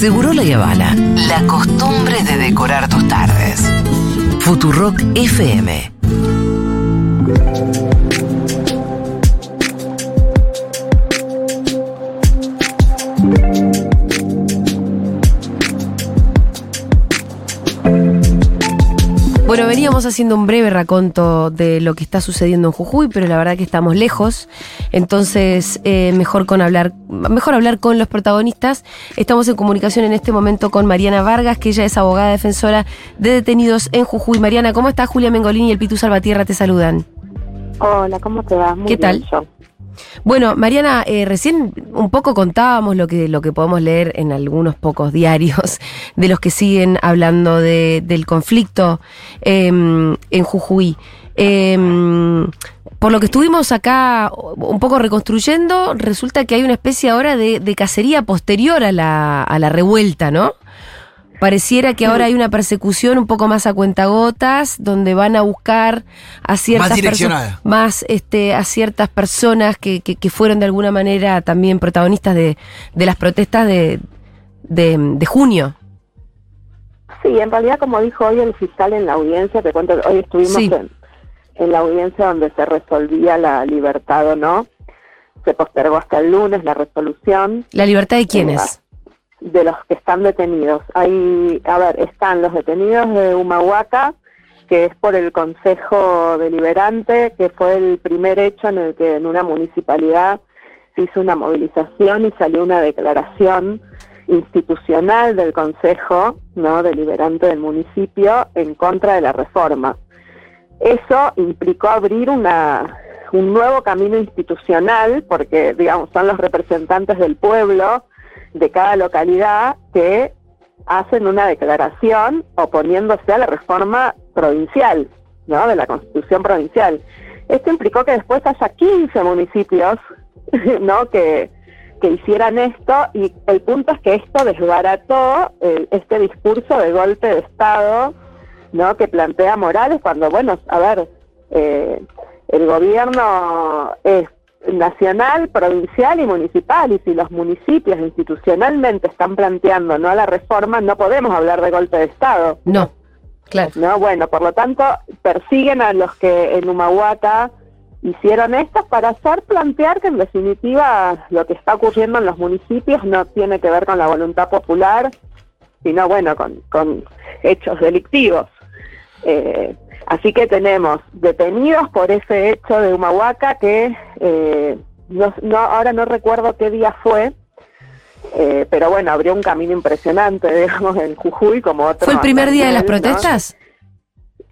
Seguro la Habana. La costumbre de decorar tus tardes. Futurock FM. Bueno, veníamos haciendo un breve raconto de lo que está sucediendo en Jujuy, pero la verdad que estamos lejos. Entonces, eh, mejor con hablar, mejor hablar con los protagonistas. Estamos en comunicación en este momento con Mariana Vargas, que ella es abogada defensora de detenidos en Jujuy. Mariana, ¿cómo estás? Julia Mengolini y el Pitu Salvatierra te saludan. Hola, ¿cómo te va? Muy ¿Qué tal? Bueno, Mariana, eh, recién un poco contábamos lo que, lo que podemos leer en algunos pocos diarios de los que siguen hablando de, del conflicto em, en Jujuy. Em, por lo que estuvimos acá un poco reconstruyendo, resulta que hay una especie ahora de, de cacería posterior a la, a la revuelta, ¿no? Pareciera que ahora hay una persecución un poco más a cuentagotas, donde van a buscar a ciertas Más personas, direccionada. más este, a ciertas personas que, que, que fueron de alguna manera también protagonistas de, de las protestas de, de, de junio. Sí, en realidad, como dijo hoy el fiscal en la audiencia, te cuento, hoy estuvimos Sí. en, en la audiencia donde se resolvía la libertad o no. Se postergó hasta el lunes la resolución ¿La libertad de quiénes? De los que están detenidos. Hay, a ver, están los detenidos de Humahuaca, que es por el Consejo Deliberante, que fue el primer hecho en el que en una municipalidad se hizo una movilización y salió una declaración institucional del Consejo no Deliberante del municipio en contra de la reforma. Eso implicó abrir una, un nuevo camino institucional, porque digamos son los representantes del pueblo de cada localidad que hacen una declaración oponiéndose a la reforma provincial, ¿no? De la constitución provincial. Esto implicó que después haya 15 municipios, ¿no? Que, que hicieran esto y el punto es que esto desbarató eh, este discurso de golpe de Estado, ¿no? Que plantea Morales cuando, bueno, a ver, eh, el gobierno es nacional, provincial y municipal, y si los municipios institucionalmente están planteando no a la reforma, no podemos hablar de golpe de Estado. No, claro. No, bueno, por lo tanto, persiguen a los que en Humahuaca hicieron esto para hacer plantear que en definitiva lo que está ocurriendo en los municipios no tiene que ver con la voluntad popular, sino bueno, con, con hechos delictivos. Eh, así que tenemos detenidos por ese hecho de Humahuaca que eh, no, no, ahora no recuerdo qué día fue, eh, pero bueno, abrió un camino impresionante, digamos, en Jujuy como otro. ¿Fue el primer día de las protestas?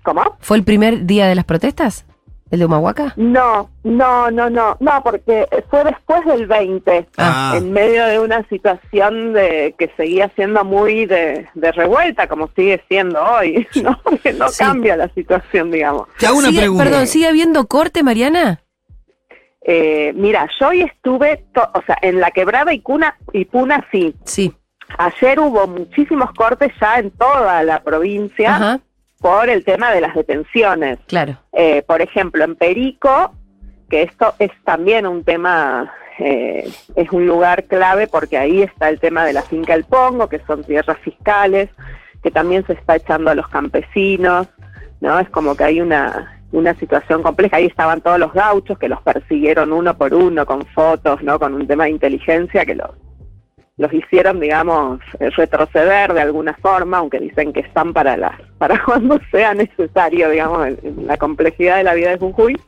¿Cómo? ¿Fue el primer día de las protestas? ¿El de Humahuaca? No, no, no, no, no, porque fue después del 20, Ah. en medio de una situación de que seguía siendo muy de, de revuelta, como sigue siendo hoy, ¿no? Porque no Sí. cambia la situación, digamos. Te hago una Sigue- pregunta. Perdón, ¿sigue habiendo corte, Mariana? Eh, mira, yo hoy estuve, o sea, en la quebrada y Cuna y Puna sí. Sí. Ayer hubo muchísimos cortes ya en toda la provincia Ajá, por el tema de las detenciones. claro. Eh, por ejemplo, en Perico, que esto es también un tema, eh, es un lugar clave porque ahí está el tema de la finca El Pongo, que son tierras fiscales, que también se está echando a los campesinos, ¿no? Es como que hay una, una situación compleja. Ahí estaban todos los gauchos que los persiguieron uno por uno con fotos, ¿no? Con un tema de inteligencia que los, los hicieron, digamos, eh, retroceder de alguna forma, aunque dicen que están para las, para cuando sea necesario, digamos, la complejidad de la vida de Jujuy.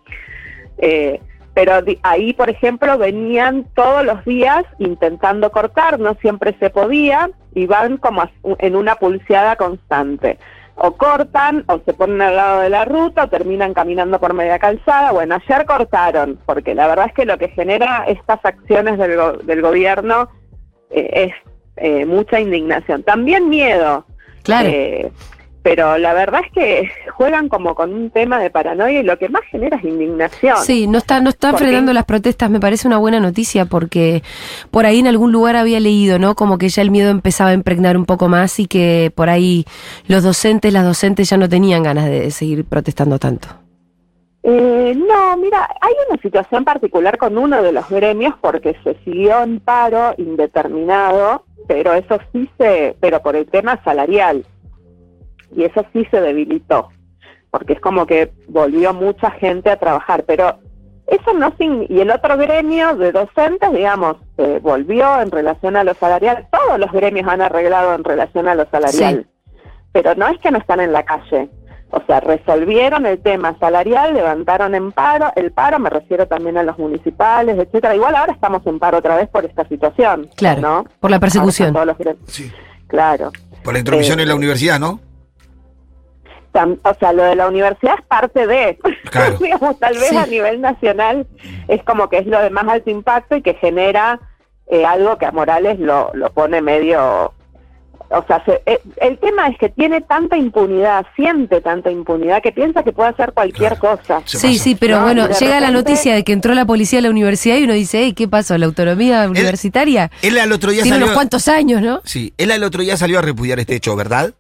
Eh, pero ahí, por ejemplo, venían todos los días intentando cortar, no siempre se podía, y van como en una pulseada constante. O cortan, o se ponen al lado de la ruta, o terminan caminando por media calzada. Bueno, ayer cortaron, porque la verdad es que lo que genera estas acciones del, go- del gobierno eh, es eh, mucha indignación. También miedo. Claro. Eh, pero la verdad es que juegan como con un tema de paranoia y lo que más genera es indignación. Sí, no está, no están frenando las protestas, me parece una buena noticia porque por ahí en algún lugar había leído, ¿no? Como que ya el miedo empezaba a impregnar un poco más y que por ahí los docentes, las docentes ya no tenían ganas de seguir protestando tanto. Eh, no, mira, hay una situación particular con uno de los gremios porque se siguió en paro indeterminado, pero eso sí se, pero por el tema salarial, y eso sí se debilitó, porque es como que volvió mucha gente a trabajar, pero eso no sin, y el otro gremio de docentes, digamos, se volvió en relación a lo salarial, todos los gremios han arreglado en relación a lo salarial, pero no es que no están en la calle, o sea, resolvieron el tema salarial, levantaron en paro, el paro me refiero también a los municipales, etcétera. Igual ahora estamos en paro otra vez por esta situación. Claro, ¿no? por la persecución. Todos los Sí. Claro. Por la intromisión Eh, en la universidad, ¿no? Tam- o sea, lo de la universidad es parte de, Claro. digamos, tal vez Sí. a nivel nacional es como que es lo de más alto impacto y que genera eh, algo que a Morales lo, lo pone medio, o sea, se- eh, el tema es que tiene tanta impunidad, siente tanta impunidad que piensa que puede hacer cualquier Claro. cosa. Se Sí, pasa. sí, pero No, bueno, llega la noticia de que entró la policía a la universidad y uno dice, "Ey, ¿qué pasó? ¿La autonomía universitaria? Él al otro día Tiene salió. unos cuantos años, ¿no? Sí, él al otro día salió a repudiar este hecho, ¿verdad?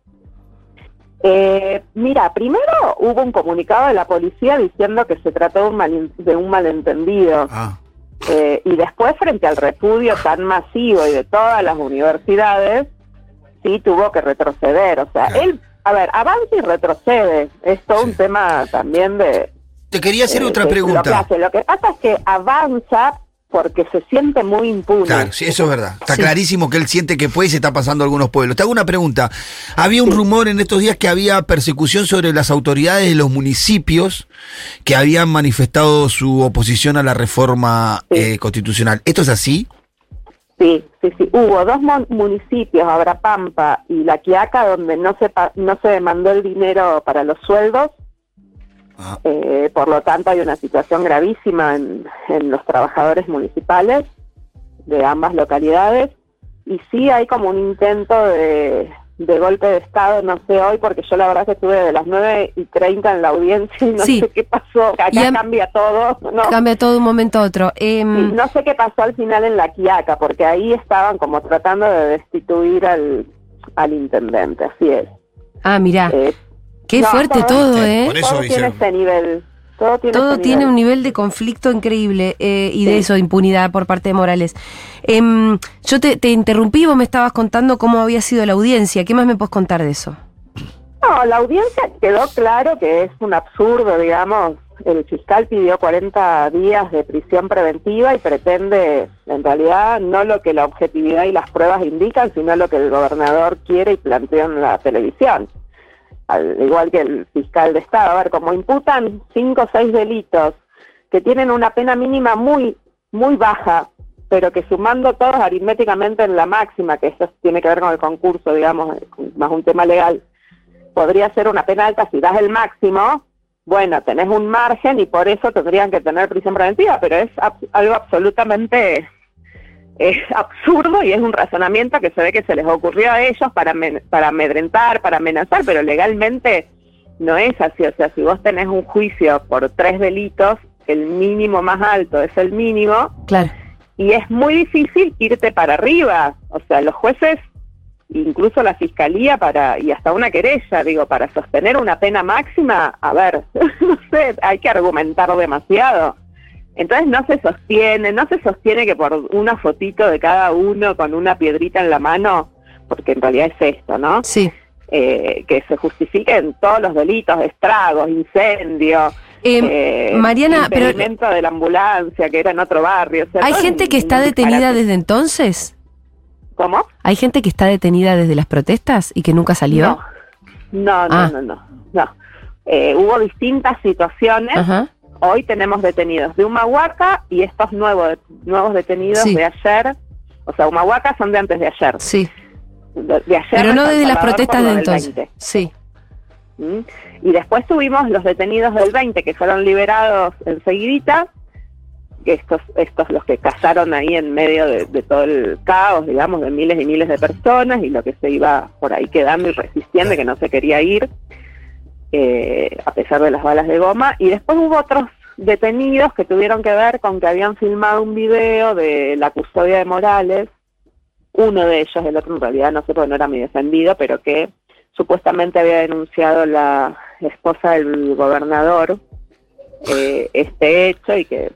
Eh, mira, primero hubo un comunicado de la policía diciendo que se trató de un, malin- de un malentendido. Ah. Eh, y después, frente al repudio tan masivo y de todas las universidades, sí tuvo que retroceder. O sea, Claro. él, a ver, avanza y retrocede. Es todo un tema también de... Te quería hacer eh, otra de Lo que, pregunta. hace. Lo que pasa es que avanza porque se siente muy impune. Claro, sí, eso es verdad. Está Sí. clarísimo que él siente que puede y se está pasando a algunos pueblos. Te hago una pregunta. Había un rumor en estos días que había persecución sobre las autoridades de los municipios que habían manifestado su oposición a la reforma Sí. eh, constitucional. ¿Esto es así? Sí, sí, sí. Hubo dos municipios, Abrapampa y La Quiaca, donde no se, pa- no se demandó el dinero para los sueldos. Eh, por lo tanto, hay una situación gravísima en, en los trabajadores municipales de ambas localidades. Y sí hay como un intento de, de golpe de Estado, no sé hoy, porque yo la verdad que estuve de las 9 y 30 en la audiencia y no Sí. sé qué pasó. Acá Y cambia todo. ¿no? Cambia todo de un momento a otro. Em, Sí, no sé qué pasó al final en la Quiaca, porque ahí estaban como tratando de destituir al, al intendente, así es. Ah, mirá, Eh, qué no, fuerte todo- ¿eh? por eso todo tiene ese nivel. Todo tiene, Todo ese tiene nivel. un nivel de conflicto increíble eh, y de eso, de impunidad por parte de Morales. Em, yo te, te interrumpí, vos me estabas contando cómo había sido la audiencia. ¿Qué más me puedes contar de eso? No, la audiencia quedó claro que es un absurdo, digamos. El fiscal pidió 40 días de prisión preventiva y pretende, en realidad, no lo que la objetividad y las pruebas indican, sino lo que el gobernador quiere y planteó en la televisión. Al igual que el fiscal de Estado. A ver, como imputan cinco o seis delitos que tienen una pena mínima muy, muy baja, pero que sumando todos aritméticamente en la máxima, que esto tiene que ver con el concurso, digamos, más un tema legal, podría ser una pena alta si das el máximo, bueno, tenés un margen y por eso tendrían que tener prisión preventiva, pero es algo absolutamente eh, absurdo y es un razonamiento que se ve que se les ocurrió a ellos para, para amedrentar, para amenazar, pero legalmente no es así. O sea, si vos tenés un juicio por tres delitos, el mínimo más alto es el mínimo Claro. y es muy difícil irte para arriba. O sea, los jueces, incluso la fiscalía para y hasta una querella, digo, para sostener una pena máxima, a ver, no sé, hay que argumentar demasiado. Entonces no se sostiene, no se sostiene que por una fotito de cada uno con una piedrita en la mano, porque en realidad es esto, ¿no? Sí. Eh, que se justifiquen todos los delitos, estragos, incendio, Em, eh, Mariana, pero de la ambulancia que era en otro barrio. o sea, ¿hay gente que está detenida desde entonces? ¿Cómo? ¿Hay gente que está detenida desde las protestas y que nunca salió? No, no, no, Ah. no, no. no. Eh, hubo distintas situaciones. Ajá. Hoy tenemos detenidos de Humahuaca y estos nuevos nuevos detenidos Sí. de ayer. O sea, Humahuaca son de antes de ayer. Sí. De, de ayer Pero no desde las protestas de entonces. 20. Sí. ¿Mm? Y después tuvimos los detenidos del 20 que fueron liberados enseguidita, que estos, estos los que cazaron ahí en medio de, de todo el caos, digamos, de miles y miles de personas y lo que se iba por ahí quedando y resistiendo y que no se quería ir, eh, a pesar de las balas de goma. Y después hubo otros detenidos que tuvieron que ver con que habían filmado un video de la custodia de Morales, uno de ellos, el otro en realidad no sé porque no era mi defendido, pero que supuestamente había denunciado la esposa del gobernador eh, este hecho y que,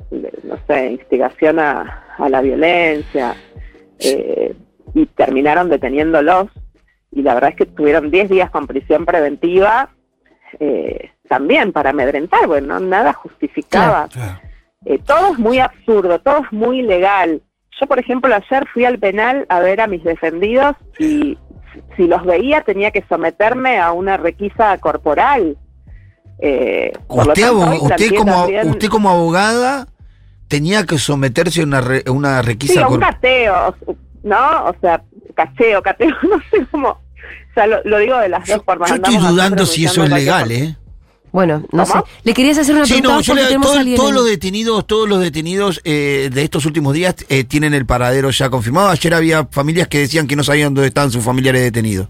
no sé, instigación a, la violencia, eh, y terminaron deteniéndolos, y la verdad es que tuvieron 10 días con prisión preventiva, eh, también para amedrentar, bueno, nada justificaba. Claro. Eh, todo es muy absurdo, todo es muy ilegal. Yo, por ejemplo, ayer fui al penal a ver a mis defendidos y si los veía tenía que someterme a una requisa corporal. Eh, Usted, tanto, usted, como, también- usted como abogada tenía que someterse a una, re- una Sí, requisa a un cateo, ¿no? O sea, cacheo, cateo, no sé cómo. O sea, lo, lo digo de las Yo, dos formas. yo estoy dudando si eso es legal, ¿eh? Bueno, no ¿Cómo? sé. Le querías hacer una Sí, pregunta no, yo le- todo- alguien todos los detenidos, todos los detenidos eh, de estos últimos días eh, tienen el paradero ya confirmado. Ayer había familias que decían que no sabían dónde estaban sus familiares detenidos.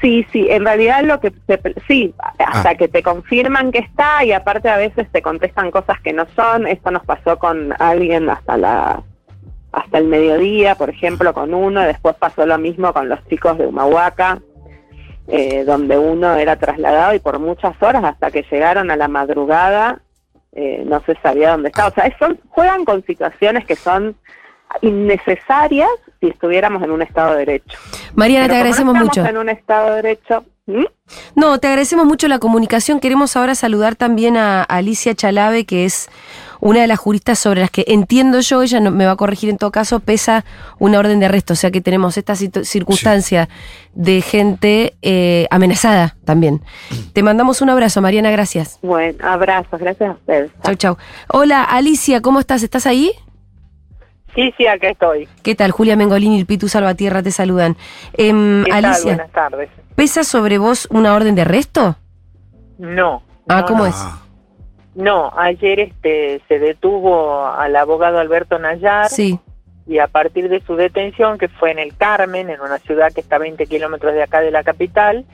Sí, sí, en realidad lo que te- sí, hasta Ah. que te confirman que está y aparte a veces te contestan cosas que no son. Esto nos pasó con alguien hasta la hasta el mediodía, por ejemplo, con uno. Después pasó lo mismo con los chicos de Humahuaca, eh, donde uno era trasladado y por muchas horas hasta que llegaron a la madrugada eh, no se sabía dónde estaba. O sea, son, juegan con situaciones que son innecesarias si estuviéramos en un Estado de Derecho. Mariana, Pero te como agradecemos no mucho. en un Estado de Derecho. ¿Mm? No, te agradecemos mucho la comunicación. Queremos ahora saludar también a Alicia Chalave, que es una de las juristas sobre las que entiendo yo, ella no, me va a corregir en todo caso, pesa una orden de arresto. O sea que tenemos esta circunstancia de gente eh, amenazada también. Te mandamos un abrazo, Mariana, gracias. Bueno, abrazos, gracias a ustedes. Chau, chau. Hola, Alicia, ¿cómo estás? ¿Estás ahí? Sí, sí, acá estoy. ¿Qué tal? Julia Mengolini y el Pitu Salvatierra te saludan. ¿Qué tal? Alicia, Buenas tardes. ¿Pesa sobre vos una orden de arresto? No. Ah, no, ¿cómo no. es? No, ayer este se detuvo al abogado Alberto Nayar Sí. y a partir de su detención, que fue en el Carmen, en una ciudad que está a 20 kilómetros de acá de la capital,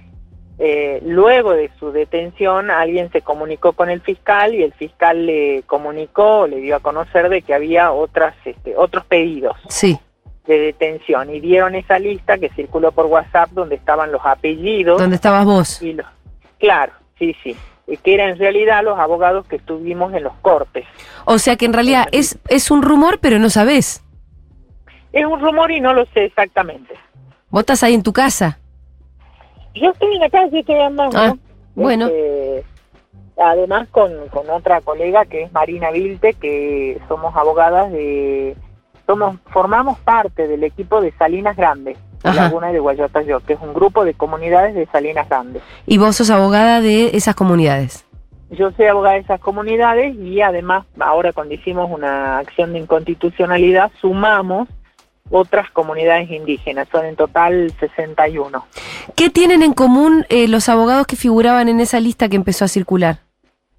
eh, luego de su detención alguien se comunicó con el fiscal y el fiscal le comunicó, le dio a conocer de que había otras, este, otros pedidos Sí. De detención y dieron esa lista que circuló por WhatsApp donde estaban los apellidos ¿Dónde estabas vos? y los, claro, sí, sí, que eran en realidad los abogados que estuvimos en los cortes. O sea que en realidad es, es un rumor, pero no sabés. Es un rumor y no lo sé exactamente. Vos estás ahí en tu casa. Yo estoy en la calle, estoy andando. Ah, bueno. Este, además con, con otra colega que es Marina Vilte, que somos abogadas de... somos Formamos parte del equipo de Salinas Grandes, Ajá. Laguna de Guayotayó, que es un grupo de comunidades de Salinas Grandes. Y vos sos abogada de esas comunidades. Yo soy abogada de esas comunidades y además ahora cuando hicimos una acción de inconstitucionalidad sumamos otras comunidades indígenas, son en total 61. ¿Qué tienen en común eh, los abogados que figuraban en esa lista que empezó a circular?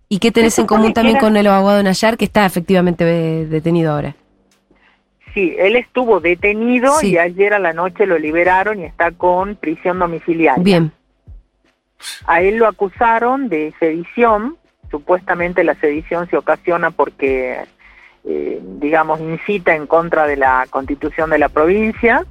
¿Y qué tenés en común también con el abogado Nayar, que está efectivamente eh, detenido ahora? Sí, él estuvo detenido Sí. y ayer a la noche lo liberaron y está con prisión domiciliaria. Bien. A él lo acusaron de sedición, supuestamente la sedición se ocasiona porque, eh, digamos, incita en contra de la constitución de la provincia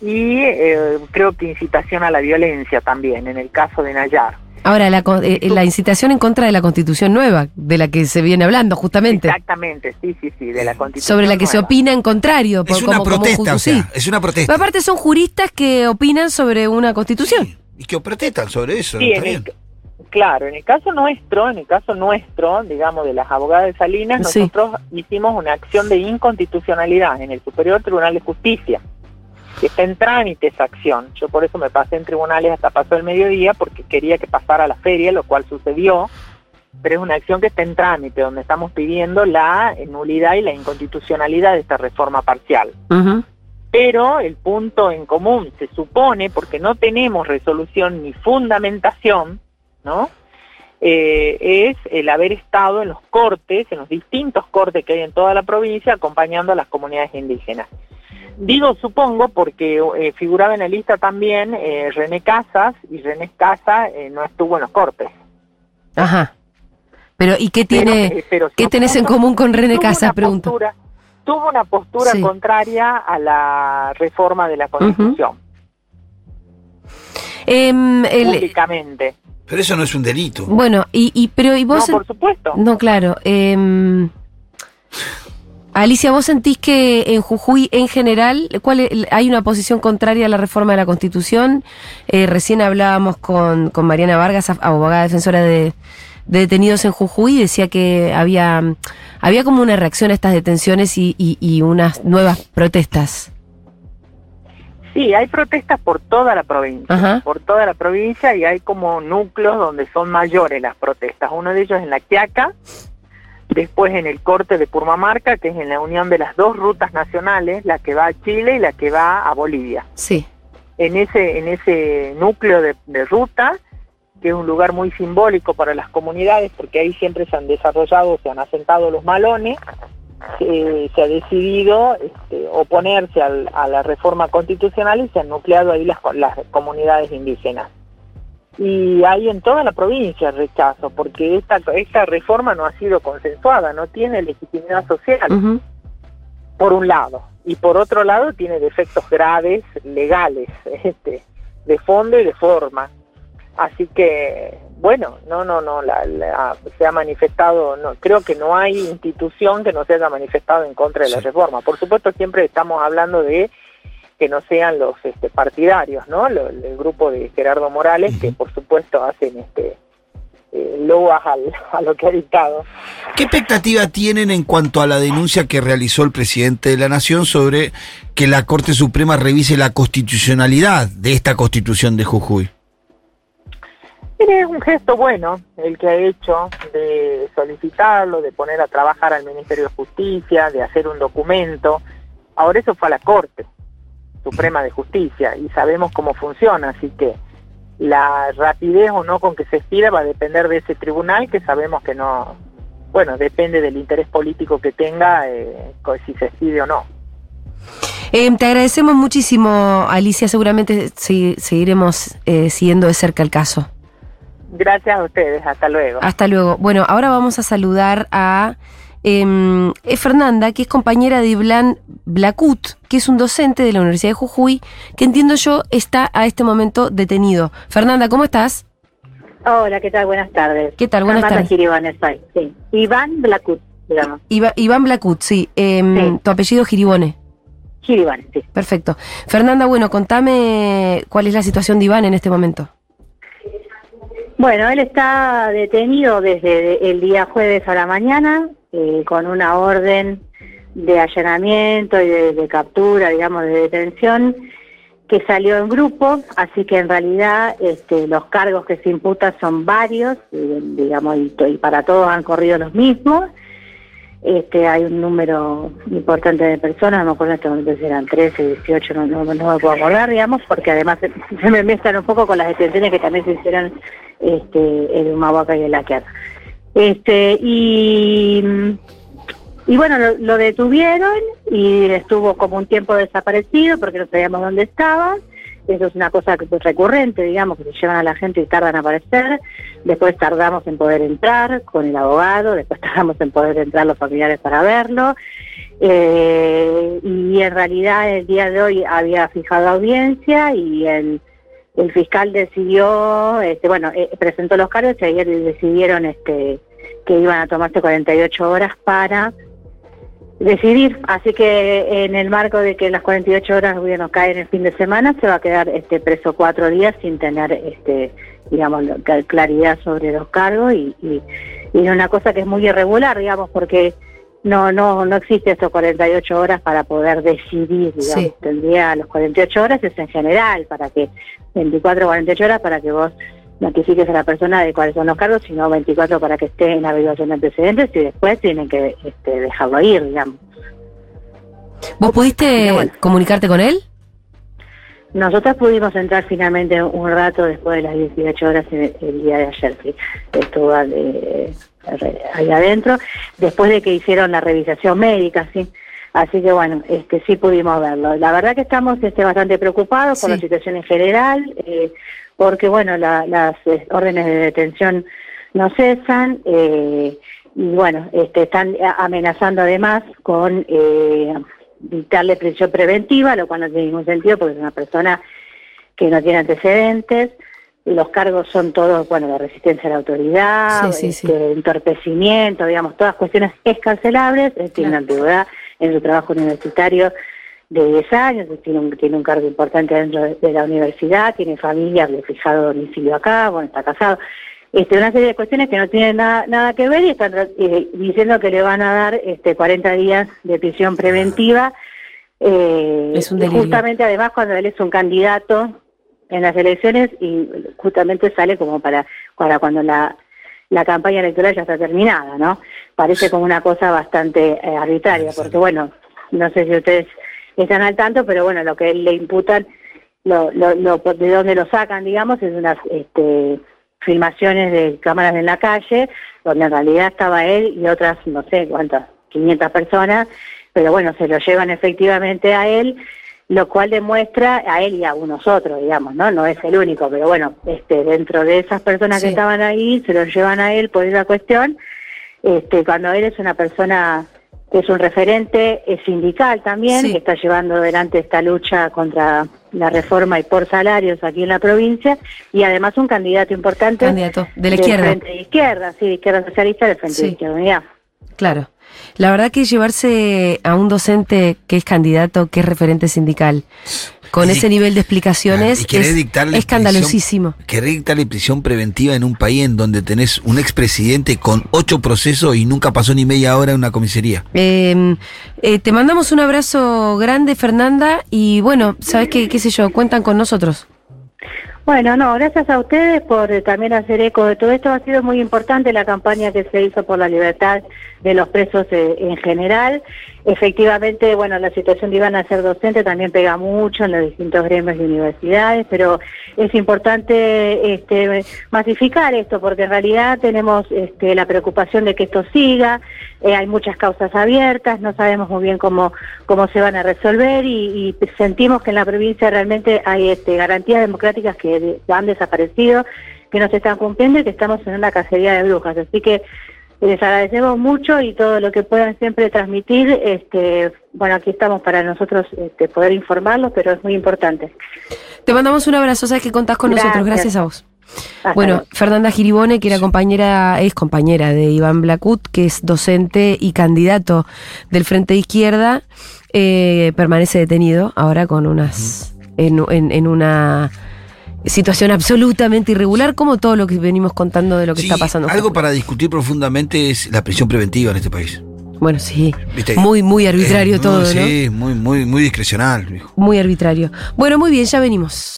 y eh, creo que incitación a la violencia también, en el caso de Nayar. Ahora, la, co- eh, la incitación en contra de la constitución nueva, de la que se viene hablando justamente, Exactamente, sí, sí, sí, de la constitución. sobre la que se nueva. opina en contrario. por- es una como- como protesta, ju- o sea, sí. es una protesta. Pero aparte son juristas que opinan sobre una constitución. Sí, Y que protestan sobre eso. Sí, en el, claro, en el caso nuestro, en el caso nuestro, digamos, de las abogadas de Salinas, Sí. nosotros hicimos una acción de inconstitucionalidad en el Superior Tribunal de Justicia, está en trámite esa acción. Yo por eso me pasé en tribunales hasta pasó el mediodía, porque quería que pasara la feria, lo cual sucedió, pero es una acción que está en trámite, donde estamos pidiendo la nulidad y la inconstitucionalidad de esta reforma parcial pero el punto en común se supone, porque no tenemos resolución ni fundamentación, ¿no? Eh, es el haber estado en los cortes, en los distintos cortes que hay en toda la provincia, acompañando a las comunidades indígenas. Digo supongo porque eh, figuraba en la lista también eh, René Casas, y René Casas eh, no estuvo en los cortes. Ajá. Pero, ¿y qué Pero, tiene, eh, pero qué tenés en común con René tuvo Casas? una Pregunto. postura- tuvo una postura Sí. contraria a la reforma de la Constitución, Em, el- públicamente. Pero eso no es un delito. Bueno, y, y pero y No, vos... por supuesto. No, claro. Alicia, ¿vos sentís que en Jujuy en general cuál es- hay una posición contraria a la reforma de la Constitución? Eh, recién hablábamos con, con Mariana Vargas, ab- abogada defensora de, de detenidos en Jujuy, y decía que había, había como una reacción a estas detenciones y, y- y unas nuevas protestas. Sí, hay protestas por toda la provincia, Ajá. por toda la provincia y hay como núcleos donde son mayores las protestas. Uno de ellos en La Quiaca, después en el corte de Purmamarca, que es en la unión de las dos rutas nacionales, la que va a Chile y la que va a Bolivia. Sí. En ese, en ese núcleo de, de ruta, que es un lugar muy simbólico para las comunidades, porque ahí siempre se han desarrollado, se han asentado los malones, eh, se ha decidido este, oponerse al- a la reforma constitucional y se han nucleado ahí las, las comunidades indígenas. Y hay en toda la provincia rechazo, porque esta, esta reforma no ha sido consensuada, no tiene legitimidad social por un lado, y por otro lado tiene defectos graves legales, este, de fondo y de forma. Así que, bueno, no, no, no, la, la- se ha manifestado, no, creo que no hay institución que no se haya manifestado en contra de la reforma. Por supuesto, siempre estamos hablando de que no sean los este, partidarios, ¿no? Lo- el grupo de Gerardo Morales, que por supuesto hacen este eh, loas al- a lo que ha dictado. ¿Qué expectativa tienen en cuanto a la denuncia que realizó el presidente de la Nación sobre que la Corte Suprema revise la constitucionalidad de esta constitución de Jujuy? Es un gesto bueno el que ha hecho de solicitarlo, de poner a trabajar al Ministerio de Justicia, de hacer un documento. Ahora eso fue a la Corte Suprema de Justicia y sabemos cómo funciona, así que la rapidez o no con que se expida va a depender de ese tribunal que sabemos que no, bueno, depende del interés político que tenga eh, si se expide o no. Eh, te agradecemos muchísimo, Alicia. Seguramente seguiremos eh, siguiendo de cerca el caso. Gracias a ustedes, hasta luego. Hasta luego. Bueno, ahora vamos a saludar a eh, Fernanda, que es compañera de Iblan Blacut, que es un docente de la Universidad de Jujuy, que entiendo yo está a este momento detenido. Fernanda, ¿cómo estás? Hola, ¿qué tal? Buenas tardes. ¿Qué tal? Buenas Fernanda tardes. Soy, sí. Iván Blacut, digamos. Iba- Iván Blacut, sí. Sí. Tu apellido Giribone. Giribones, sí. Perfecto. Fernanda, bueno, contame cuál es la situación de Iván en este momento. Bueno, él está detenido desde el día jueves a la mañana eh, con una orden de allanamiento y de, captura, digamos, de detención que salió en grupo, así que en realidad este, los cargos que se imputan son varios, digamos, y, para todos han corrido los mismos. Este, hay un número importante de personas, no me acuerdo en este momento si eran 13, 18, no, no, no me puedo acordar, digamos, porque además se, se me mezclan un poco con las detenciones que también se hicieron este, en Humahuaca y en La Quiaca. Este, y, y bueno, lo, lo detuvieron y estuvo como un tiempo desaparecido porque no sabíamos dónde estaba. Eso es una cosa que es recurrente, digamos, que se llevan a la gente y tardan en aparecer. Después tardamos en poder entrar con el abogado, después tardamos en poder entrar los familiares para verlo. Eh, y en realidad el día de hoy había fijado audiencia y el, el fiscal decidió, este, bueno, eh, presentó los cargos y ayer decidieron este, que iban a tomarse 48 horas para decidir. Así que en el marco de que las 48 horas bueno, caen el fin de semana, se va a quedar este preso cuatro días sin tener, este, digamos, claridad sobre los cargos y, y, y una cosa que es muy irregular, digamos, porque no no no existe esos 48 horas para poder decidir, digamos. Sí. Tendría los 48 horas es en general, para que 24 o 48 horas para que vos notifiques a la persona de cuáles son los cargos, sino 24 para que esté en la averiguación de antecedentes y después tienen que este, dejarlo ir, digamos. ¿Vos pudiste Bueno. comunicarte con él? Nosotros pudimos entrar finalmente un rato después de las 18 horas el, el día de ayer, sí. estuvo eh, ahí adentro, después de que hicieron la revisación médica, sí. Así que bueno, este sí pudimos verlo. La verdad que estamos este, bastante preocupados por Sí. la situación en general, eh, porque bueno, la- las eh, órdenes de detención no cesan eh, y bueno, este, están amenazando además con eh, dictarle prisión preventiva, lo cual no tiene ningún sentido porque es una persona que no tiene antecedentes. los cargos son todos, bueno, de resistencia a la autoridad, Sí, sí, sí. este, entorpecimiento, digamos, todas cuestiones escarcelables, él tiene una antigüedad en su trabajo universitario de 10 años, tiene un, tiene un cargo importante dentro de, de la universidad, tiene familia, he fijado domicilio acá, bueno, está casado. Este, una serie de cuestiones que no tienen nada, nada que ver y están eh, diciendo que le van a dar este, 40 días de prisión preventiva. eh, Es un delirio. justamente además cuando él es un candidato en las elecciones y justamente sale como para, para cuando la, la campaña electoral ya está terminada, ¿no? Parece como una cosa bastante eh, arbitraria, porque bueno, no sé si ustedes están al tanto, pero bueno, lo que le imputan, lo, lo, lo- de dónde lo sacan, digamos, es unas este, filmaciones de cámaras en la calle, donde en realidad estaba él y otras, no sé cuántas, 500 personas, pero bueno, se lo llevan efectivamente a él, lo cual demuestra a él y a unos otros, digamos, ¿no? No es el único, pero bueno, este, dentro de esas personas Sí. que estaban ahí, se lo llevan a él por esa cuestión, este, cuando él es una persona que es un referente eh, sindical también, Sí. que está llevando adelante esta lucha contra la reforma y por salarios aquí en la provincia, y además un candidato importante Candidato de la izquierda. Frente de Izquierda, sí, de Izquierda Socialista del Frente Sí. de Izquierda Unidad. Claro. La verdad que llevarse a un docente que es candidato, que es referente sindical, con Y- ese nivel de explicaciones, es escandalosísimo. prisión- Querer dictarle prisión preventiva en un país en donde tenés un expresidente con ocho procesos y nunca pasó ni media hora en una comisaría. Eh, eh, te mandamos un abrazo grande, Fernanda, y bueno, sabes qué, qué sé yo, cuentan con nosotros. Bueno, no, gracias a ustedes por eh, también hacer eco de todo esto. Ha sido muy importante la campaña que se hizo por la libertad de los presos eh, en general. Efectivamente, bueno, la situación de Iván a ser docente también pega mucho en los distintos gremios de universidades, pero es importante este, masificar esto porque en realidad tenemos este, la preocupación de que esto siga. Eh, hay muchas causas abiertas, no sabemos muy bien cómo, cómo se van a resolver y, y sentimos que en la provincia realmente hay este, garantías democráticas que han desaparecido, que no se están cumpliendo y que estamos en una cacería de brujas. Así que les agradecemos mucho y todo lo que puedan siempre transmitir. Este, bueno, aquí estamos para nosotros este, poder informarlos, pero es muy importante. Te mandamos un abrazo, sabes que contás con nosotros, Gracias. a vos. Hasta Bueno. Fernanda Giribone, que era compañera, es compañera de Iván Blacut, que es docente y candidato del Frente de Izquierda, eh, permanece detenido ahora con unas. en, en- en una situación absolutamente irregular, como todo lo que venimos contando de lo que Sí, está pasando. Algo para discutir profundamente es la prisión preventiva en este país. Bueno, sí. ¿Viste? Muy, muy arbitrario Eh, todo, ¿no? Sí, muy, muy, muy discrecional. Muy arbitrario. Bueno, muy bien, ya venimos.